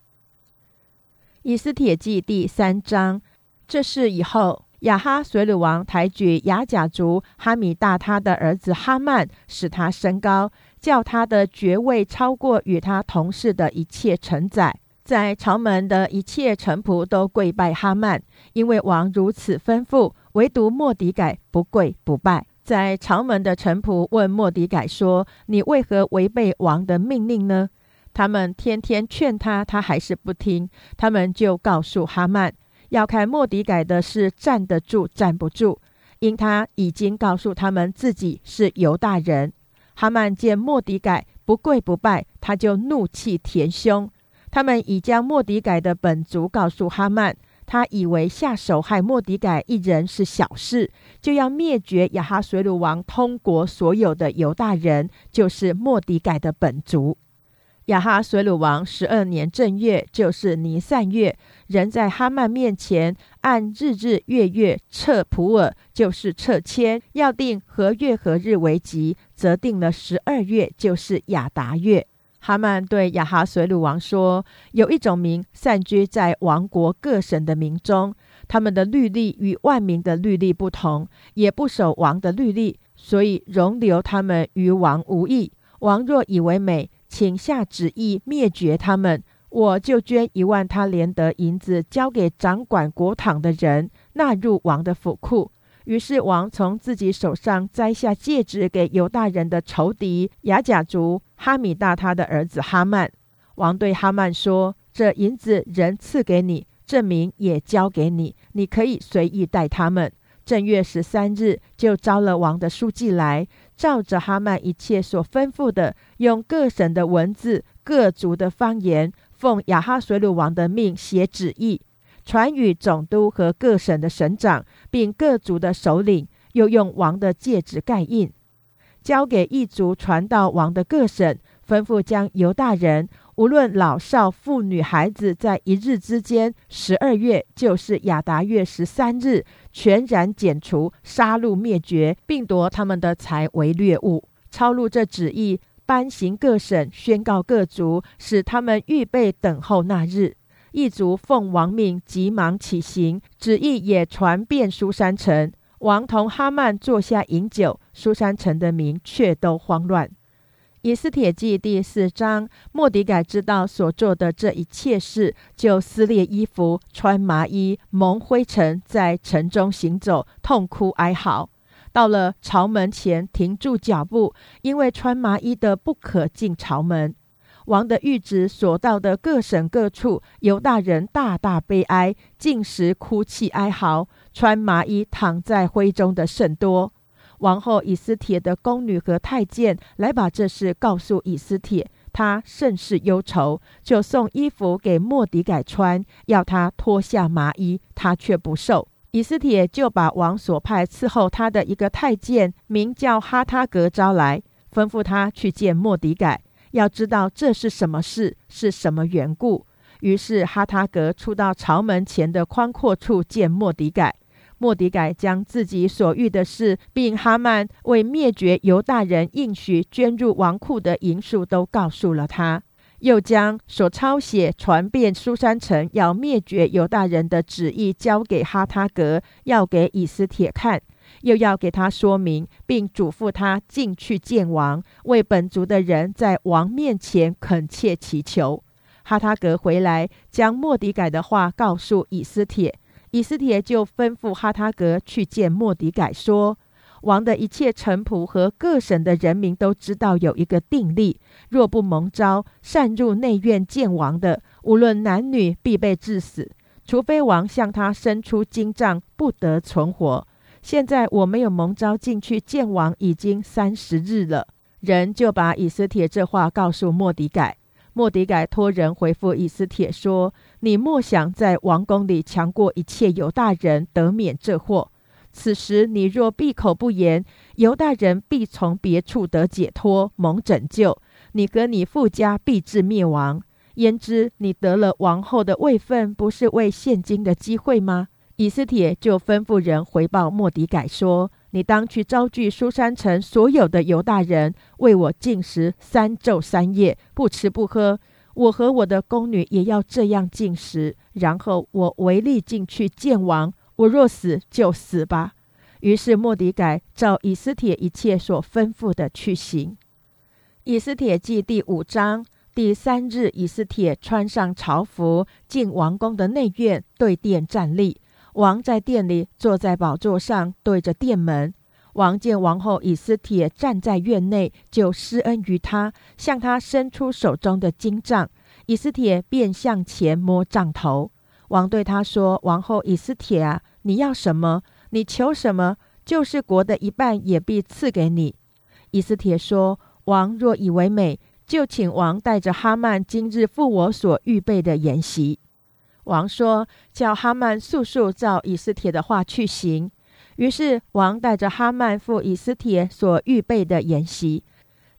以斯帖记第三章，这事以后，亚哈随鲁王抬举雅甲族哈米大他的儿子哈曼，使他升高，叫他的爵位超过与他同事的一切臣宰。在朝门的一切臣仆都跪拜哈曼，因为王如此吩咐。唯独莫迪改不跪不拜。在朝门的臣仆问莫迪改说：“你为何违背王的命令呢？”他们天天劝他，他还是不听。他们就告诉哈曼，要看莫迪改的是站得住站不住。因他已经告诉他们自己是犹大人。哈曼见莫迪改不跪不拜，他就怒气填胸。他们已将莫迪改的本族告诉哈曼，他以为下手害莫迪改一人是小事，就要灭绝亚哈水鲁王通国所有的犹大人，就是莫迪改的本族。亚哈水鲁王十二年正月，就是尼散月，人在哈曼面前按日日月月撤普尔，就是撤迁，要定何月何日为吉，则定了十二月，就是亚达月。哈曼对亚哈水鲁王说：“有一种民散居在王国各省的民中，他们的律例与万民的律例不同，也不守王的律例，所以容留他们与王无益。王若以为美。”请下旨意灭绝他们，我就捐一万他连得银子交给掌管国堂的人，纳入王的府库。于是王从自己手上摘下戒指，给犹大人的仇敌雅甲族哈米大他的儿子哈曼。王对哈曼说：“这银子人赐给你，证明也交给你，你可以随意带他们。”正月十三日，就招了王的书记来，照着哈曼一切所吩咐的，用各省的文字、各族的方言，奉亚哈水鲁王的命写旨意，传与总督和各省的省长，并各族的首领，又用王的戒指盖印，交给一族传道王的各省，吩咐将犹大人。无论老少妇女孩子，在一日之间，十二月就是亚达月十三日，全然剪除、杀戮、灭绝，并夺他们的财为掠物。抄录这旨意，颁行各省，宣告各族，使他们预备等候那日。一族奉王命，急忙起行。旨意也传遍苏山城。王同哈曼坐下饮酒，苏山城的民却都慌乱。以斯帖记第四章，莫迪改知道所做的这一切事，就撕裂衣服，穿麻衣，蒙灰尘，在城中行走，痛哭哀嚎。到了朝门前，停住脚步，因为穿麻衣的不可进朝门。王的谕旨所到的各省各处，犹大人大大悲哀，进食哭泣哀嚎，穿麻衣躺在灰中的甚多。王后以斯帖的宫女和太监来把这事告诉以斯帖，他甚是忧愁，就送衣服给莫迪改穿，要他脱下麻衣，他却不受。以斯帖就把王所派伺候他的一个太监，名叫哈他格招来，吩咐他去见莫迪改，要知道这是什么事，是什么缘故。于是哈他格出到朝门前的宽阔处见莫迪改。莫迪改将自己所遇的事，并哈曼为灭绝犹大人应许捐入王库的银数，都告诉了他。又将所抄写传遍苏山城要灭绝犹大人的旨意交给哈他格，要给以斯帖看，又要给他说明，并嘱咐他进去见王，为本族的人在王面前恳切祈求。哈他格回来，将莫迪改的话告诉以斯帖。以斯帖就吩咐哈他格去见莫迪改，说：“王的一切臣仆和各省的人民都知道有一个定例，若不蒙召擅入内院见王的，无论男女，必被致死，除非王向他伸出金杖，不得存活。现在我没有蒙召进去见王，已经三十日了。”人就把以斯帖这话告诉莫迪改。莫迪改托人回复以斯帖说：“你莫想在王宫里强过一切犹大人，得免这祸。此时你若闭口不言，犹大人必从别处得解脱，蒙拯救。你和你父家必至灭亡。焉知你得了王后的位分，不是为现今的机会吗？”以斯帖就吩咐人回报莫迪改说。你当去招聚苏山城所有的犹大人，为我进食三昼三夜，不吃不喝。我和我的宫女也要这样进食。然后我唯力进去见王。我若死，就死吧。于是莫迪改照以斯帖一切所吩咐的去行。以斯帖记第五章第三日，以斯帖穿上朝服，进王宫的内院，对殿站立。王在殿里坐在宝座上，对着殿门。王见王后以斯帖站在院内，就施恩于他，向他伸出手中的金杖。以斯帖便向前摸杖头。王对他说：“王后以斯帖啊，你要什么？你求什么？就是国的一半也必赐给你。”以斯帖说：“王若以为美，就请王带着哈曼今日赴我所预备的筵席。”王说：“叫哈曼速速照以斯帖的话去行。”于是王带着哈曼赴以斯帖所预备的筵席。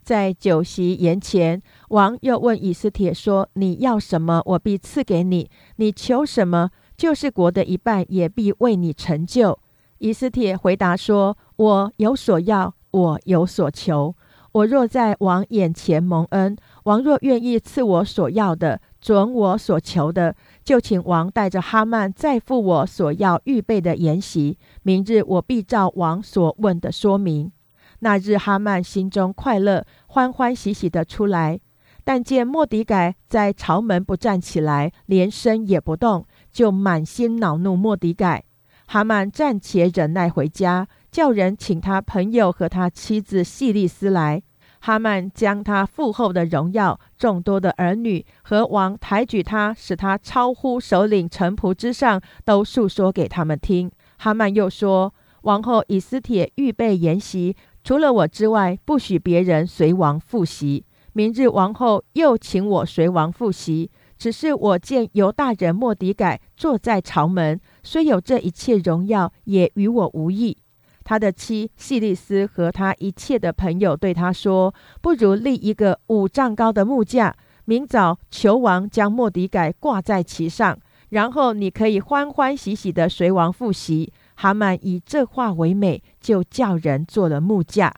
在酒席筵前，王又问以斯帖说：“你要什么，我必赐给你；你求什么，就是国的一半也必为你成就。”以斯帖回答说：“我有所要，我有所求。我若在王眼前蒙恩，王若愿意赐我所要的，准我所求的，就请王带着哈曼再赴我所要预备的筵席。明日我必照王所问的说明。”那日，哈曼心中快乐，欢欢喜喜的出来，但见莫迪改在朝门不站起来，连身也不动，就满心恼怒莫迪改。哈曼暂且忍耐回家，叫人请他朋友和他妻子细利斯来。哈曼将他父后的荣耀、众多的儿女和王抬举他，使他超乎首领臣仆之上，都述说给他们听。哈曼又说：“王后以斯帖预备筵席。”除了我之外，不许别人随王复习。明日王后又请我随王复习，只是我见犹大人莫迪改坐在朝门，虽有这一切荣耀，也与我无异。他的妻细利斯和他一切的朋友对他说：“不如立一个五丈高的木架，明早求王将莫迪改挂在其上，然后你可以欢欢喜喜的随王复习。”哈曼以这话为美，就叫人做了木架。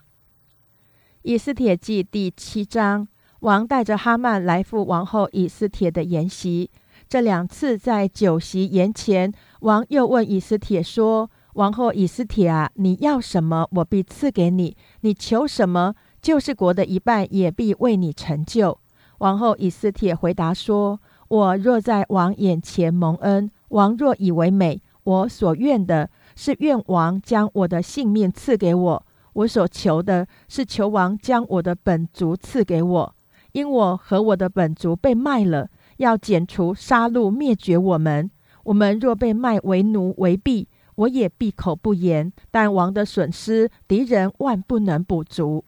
以斯帖记第七章，王带着哈曼来赴王后以斯帖的筵席。这两次在酒席筵前，王又问以斯帖说：“王后以斯帖啊，你要什么，我必赐给你；你求什么，就是国的一半也必为你成就。”王后以斯帖回答说：“我若在王眼前蒙恩，王若以为美，我所愿的。”是愿王将我的性命赐给我，我所求的是求王将我的本族赐给我，因我和我的本族被卖了，要剪除、杀戮、灭绝我们。我们若被卖为奴为婢，我也闭口不言。但王的损失，敌人万不能补足。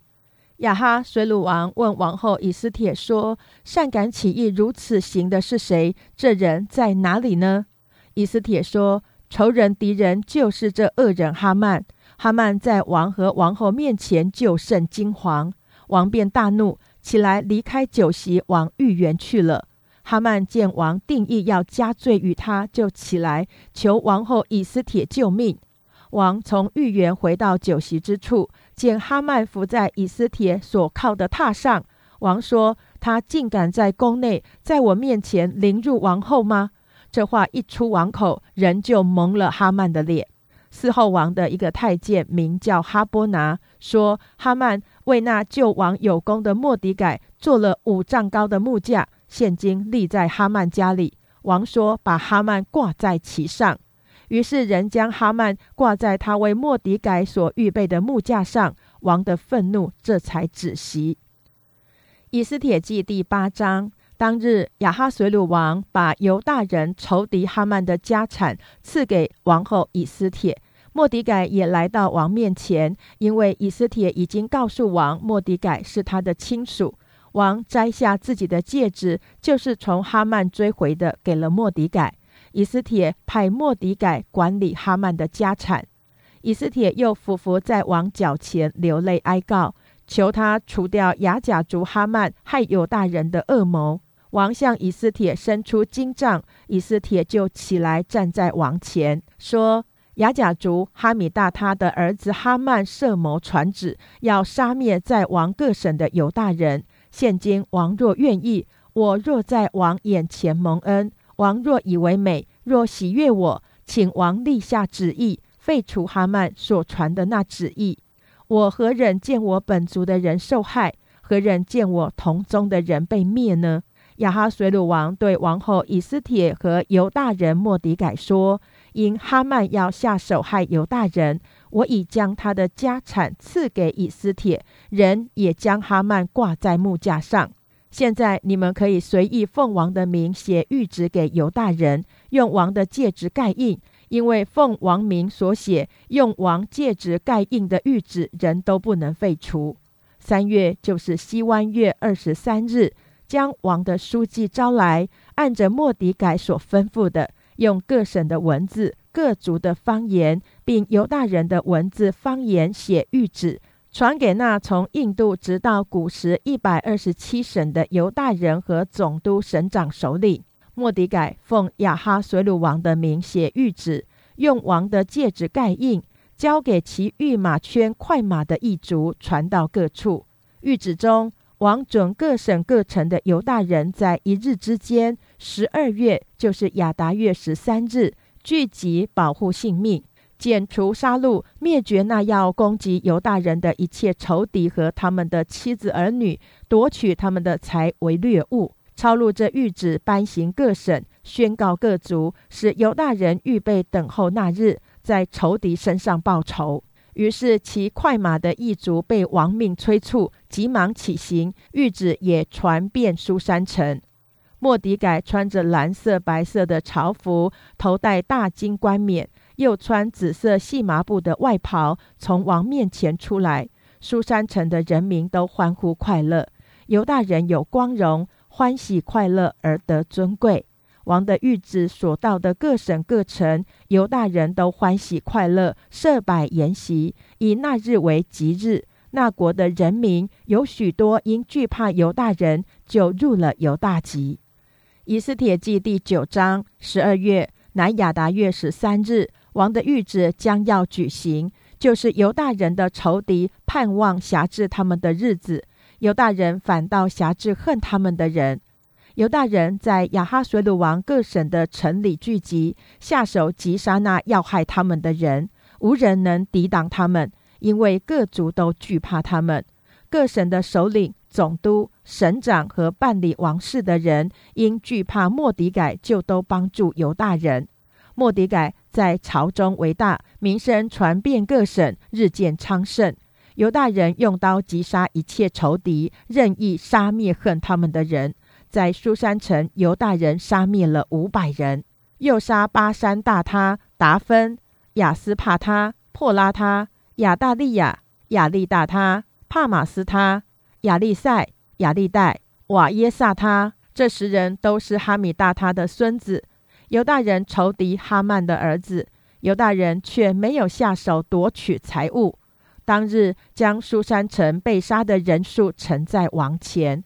亚哈水鲁王问王后以斯帖说：“善敢起义如此行的是谁？这人在哪里呢？”以斯帖说。仇人敌人就是这恶人哈曼。哈曼在王和王后面前就甚惊惶，王便大怒，起来离开酒席，往御园去了。哈曼见王定义要加罪于他，就起来求王后以斯帖救命。王从御园回到酒席之处，见哈曼伏在以斯帖所靠的榻上。王说：“他竟敢在宫内，在我面前凌辱王后吗？”这话一出王口，人就蒙了哈曼的脸。嗣后王的一个太监名叫哈波拿，说哈曼为那救王有功的莫迪改做了五丈高的木架，现今立在哈曼家里。王说把哈曼挂在其上。于是人将哈曼挂在他为莫迪改所预备的木架上。王的愤怒这才止息。以斯帖记第八章。当日，亚哈随鲁王把犹大人仇敌哈曼的家产赐给王后以斯帖。莫迪改也来到王面前，因为以斯帖已经告诉王，莫迪改是他的亲属。王摘下自己的戒指，就是从哈曼追回的，给了莫迪改。以斯帖派莫迪改管理哈曼的家产。以斯帖又伏伏在王脚前，流泪哀告，求他除掉雅甲族哈曼害犹大人的恶谋。王向以斯帖伸出金杖，以斯帖就起来站在王前，说：“雅甲族哈米大他的儿子哈曼设谋传旨，要杀灭在王各省的犹大人。现今王若愿意，我若在王眼前蒙恩，王若以为美，若喜悦我，请王立下旨意，废除哈曼所传的那旨意。我何忍见我本族的人受害？何忍见我同宗的人被灭呢？”亚哈随鲁王对王后以斯帖和犹大人莫迪改说：“因哈曼要下手害犹大人，我已将他的家产赐给以斯帖，人也将哈曼挂在木架上。现在你们可以随意奉王的名写谕旨给犹大人，用王的戒指盖印，因为奉王名所写用王戒指盖印的谕旨，人都不能废除。三月就是西湾月二十三日，将王的书记招来，按着莫迪改所吩咐的，用各省的文字、各族的方言，并犹大人的文字方言写谕旨，传给那从印度直到古时一百二十七省的犹大人和总督省长首领。莫迪改奉亚哈水鲁王的名写谕旨，用王的戒指盖印。交给骑御马圈快马的一族，传到各处。谕旨中，王准各省各城的犹大人，在一日之间，十二月，就是亚达月十三日，聚集保护性命，剪除杀戮，灭绝那要攻击犹大人的一切仇敌和他们的妻子儿女，夺取他们的财为掠物。抄录这谕旨，颁行各省，宣告各族，使犹大人预备等候那日。在仇敌身上报仇，于是骑快马的一族被亡命催促，急忙起行。谕旨也传遍苏山城。莫迪改穿着蓝色、白色的朝服，头戴大金冠冕，又穿紫色细麻布的外袍，从王面前出来。苏山城的人民都欢呼快乐，犹大人有光荣，欢喜快乐而得尊贵。王的谕旨所到的各省各城，犹大人都欢喜快乐，设摆筵席，以那日为吉日。那国的人民有许多因惧怕犹大人，就入了犹大籍。以斯帖记第九章十二月，乃亚达月十三日，王的谕旨将要举行，就是犹大人的仇敌盼望辖制他们的日子，犹大人反倒辖制恨他们的人。犹大人在亚哈水鲁王各省的城里聚集，下手击杀那要害他们的人，无人能抵挡他们，因为各族都惧怕他们。各省的首领、总督、省长和办理王事的人，因惧怕莫迪改，就都帮助犹大人。莫迪改在朝中为大，名声传遍各省，日渐昌盛。犹大人用刀击杀一切仇敌，任意杀灭恨他们的人。在苏山城，犹大人杀灭了五百人，又杀巴山大他、达芬、亚斯帕他、破拉他、亚大利亚、亚利大他、帕马斯他、亚利赛、亚利代、瓦耶萨他。这十人都是哈米大他的孙子，犹大人仇敌哈曼的儿子。犹大人却没有下手夺取财物。当日将苏山城被杀的人数呈在王前。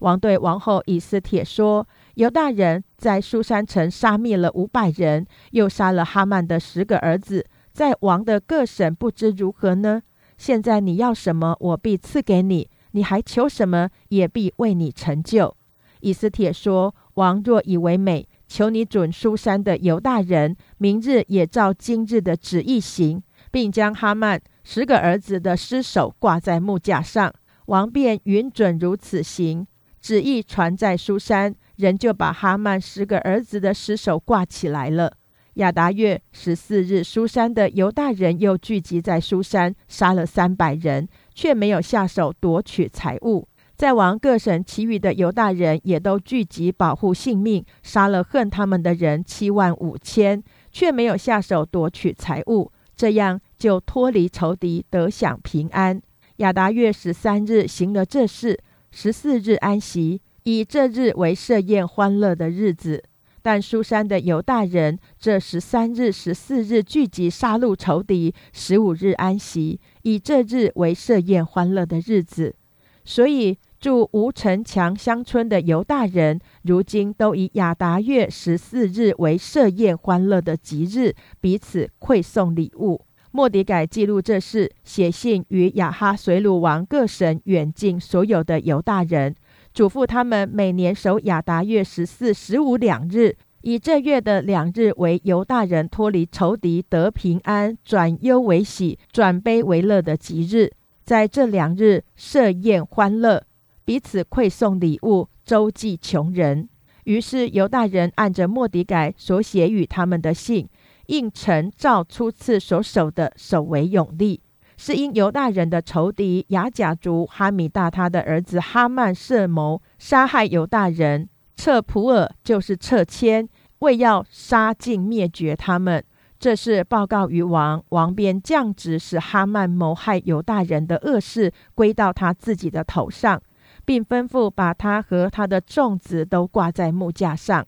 王对王后以斯帖说：“犹大人在苏山城杀灭了五百人，又杀了哈曼的十个儿子，在王的各省不知如何呢？现在你要什么，我必赐给你；你还求什么，也必为你成就。”以斯帖说：“王若以为美，求你准苏珊的犹大人，明日也照今日的旨意行，并将哈曼十个儿子的尸首挂在木架上。王便允准如此行。”旨意传在苏珊，人就把哈曼十个儿子的尸首挂起来了。亚达月十四日，苏珊的犹大人又聚集在苏珊，杀了三百人，却没有下手夺取财物。在王各省其余的犹大人也都聚集保护性命，杀了恨他们的人七万五千，却没有下手夺取财物。这样就脱离仇敌，得享平安。亚达月十三日行了这事。十四日安息，以这日为设宴欢乐的日子。但苏珊的犹大人这十三日、十四日聚集杀戮仇敌，十五日安息，以这日为设宴欢乐的日子。所以住吴城墙乡村的犹大人，如今都以亚达月十四日为设宴欢乐的吉日，彼此馈送礼物。莫迪改记录这事，写信与亚哈随鲁王各省远近所有的犹大人，嘱咐他们每年守亚达月十四、十五两日，以这月的两日为犹大人脱离仇敌、得平安、转忧为喜、转悲为乐的吉日。在这两日设宴欢乐，彼此馈送礼物，周济穷人。于是犹大人按着莫迪改所写与他们的信。应承照初次所守的守为永立，是因犹大人的仇敌雅甲族哈米大他的儿子哈曼设谋杀害犹大人，撤普尔就是撤迁，为要杀尽灭绝他们。这是报告于王，王便降旨使哈曼谋害犹大人的恶事归到他自己的头上，并吩咐把他和他的众子都挂在木架上。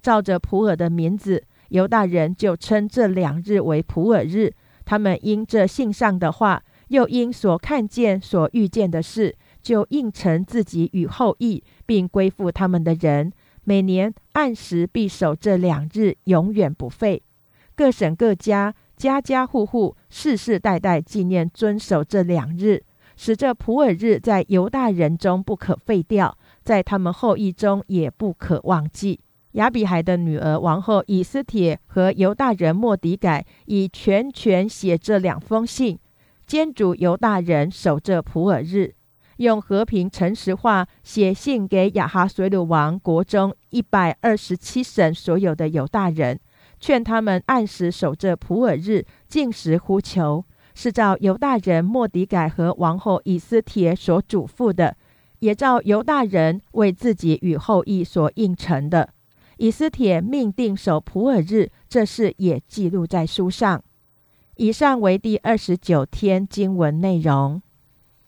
照着普尔的名字，犹大人就称这两日为普尔日。他们因这信上的话，又因所看见、所遇见的事，就应承自己与后裔，并归附他们的人，每年按时必守这两日，永远不废。各省各家，家家户户，世世代代纪念遵守这两日，使这普尔日在犹大人中不可废掉，在他们后裔中也不可忘记。亚比海的女儿王后以斯帖和犹大人莫迪改以全权写这两封信，监主犹大人守这普尔日，用和平诚实话写信给亚哈随鲁王国中一百二十七省所有的犹大人。劝他们按时守着普尔日，进食呼求，是照犹大人莫迪改和王后以斯帖所嘱咐的，也照犹大人为自己与后裔所应承的。以斯帖命定守普尔日，这事也记录在书上。以上为第二十九天经文内容。